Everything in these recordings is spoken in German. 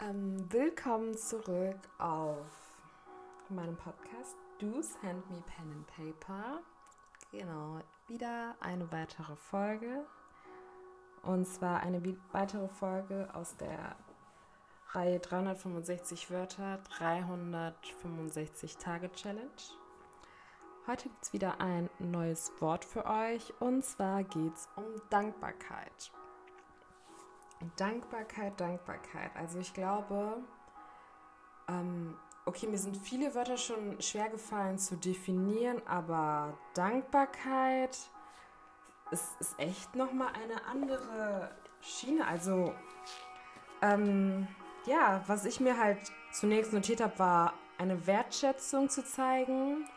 Ähm, willkommen zurück auf meinem Podcast Do's Hand Me Pen and Paper. Genau, wieder eine weitere Folge. Und zwar eine weitere Folge aus der Reihe 365 Wörter, 365 Tage Challenge. Heute gibt es wieder ein neues Wort für euch und zwar geht es um Dankbarkeit. Dankbarkeit, Dankbarkeit. Also ich glaube, ähm, okay, mir sind viele Wörter schon schwer gefallen zu definieren, aber Dankbarkeit ist, ist echt nochmal eine andere Schiene. Also, ähm, ja, was ich mir halt zunächst notiert habe, war eine Wertschätzung zu zeigen,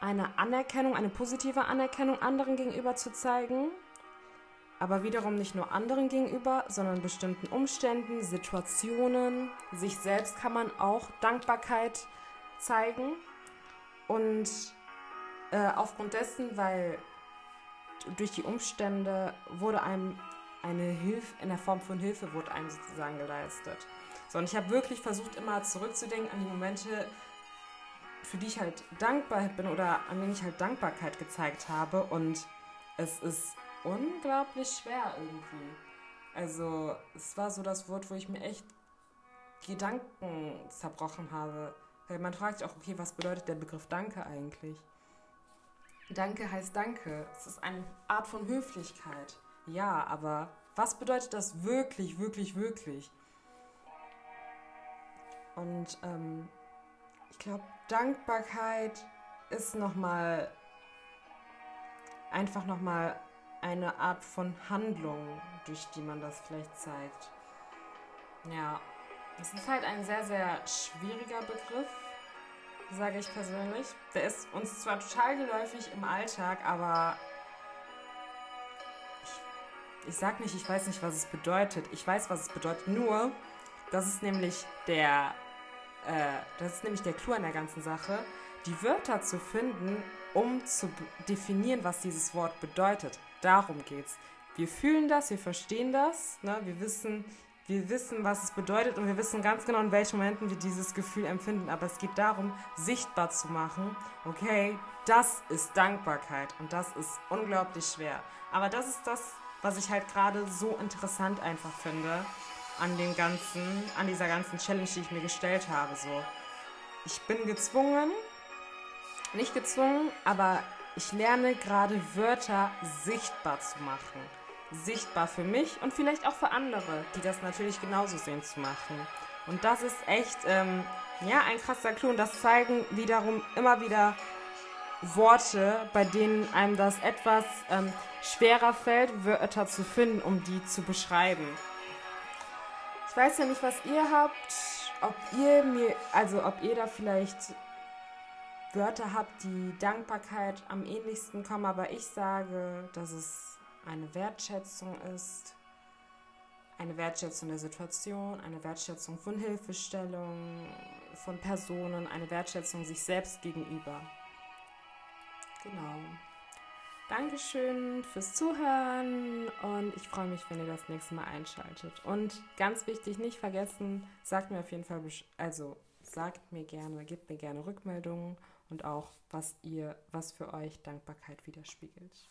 eine Anerkennung, eine positive Anerkennung anderen gegenüber zu zeigen aber wiederum nicht nur anderen gegenüber, sondern bestimmten Umständen, Situationen. Sich selbst kann man auch Dankbarkeit zeigen. Und äh, aufgrund dessen, weil durch die Umstände wurde einem eine Hilfe, in der Form von Hilfe wurde einem sozusagen geleistet. So, und ich habe wirklich versucht, immer zurückzudenken an die Momente, für die ich halt dankbar bin oder an denen ich halt Dankbarkeit gezeigt habe. Und es ist unglaublich schwer irgendwie. Also es war so das Wort, wo ich mir echt Gedanken zerbrochen habe. Weil man fragt sich auch, okay, was bedeutet der Begriff Danke eigentlich? Danke heißt Danke. Es ist eine Art von Höflichkeit. Ja, aber was bedeutet das wirklich, wirklich, wirklich? Und ähm, ich glaube, Dankbarkeit ist nochmal einfach nochmal eine Art von Handlung, durch die man das vielleicht zeigt. Ja, es ist halt ein sehr, sehr schwieriger Begriff, sage ich persönlich. Der ist uns zwar total geläufig im Alltag, aber ich, ich sag nicht, ich weiß nicht, was es bedeutet. Ich weiß, was es bedeutet. Nur, das ist nämlich der, äh, das ist nämlich der Clou an der ganzen Sache, die Wörter zu finden, um zu definieren, was dieses Wort bedeutet. Darum geht's. Wir fühlen das, wir verstehen das, ne? wir, wissen, wir wissen, was es bedeutet und wir wissen ganz genau, in welchen Momenten wir dieses Gefühl empfinden. Aber es geht darum, sichtbar zu machen, okay, das ist Dankbarkeit und das ist unglaublich schwer. Aber das ist das, was ich halt gerade so interessant einfach finde an dem ganzen, an dieser ganzen Challenge, die ich mir gestellt habe. So, ich bin gezwungen, nicht gezwungen, aber ich lerne gerade Wörter sichtbar zu machen. Sichtbar für mich und vielleicht auch für andere, die das natürlich genauso sehen zu machen. Und das ist echt, ähm, ja, ein krasser Clou. Und das zeigen wiederum immer wieder Worte, bei denen einem das etwas ähm, schwerer fällt, Wörter zu finden, um die zu beschreiben. Ich weiß ja nicht, was ihr habt, ob ihr mir, also ob ihr da vielleicht Wörter habe, die Dankbarkeit am ähnlichsten kommen, aber ich sage, dass es eine Wertschätzung ist, eine Wertschätzung der Situation, eine Wertschätzung von Hilfestellung, von Personen, eine Wertschätzung sich selbst gegenüber. Genau. Dankeschön fürs Zuhören und ich freue mich, wenn ihr das nächste Mal einschaltet. Und ganz wichtig, nicht vergessen, sagt mir auf jeden Fall, also sagt mir gerne, gebt mir gerne Rückmeldungen und auch, was ihr, was für euch Dankbarkeit widerspiegelt.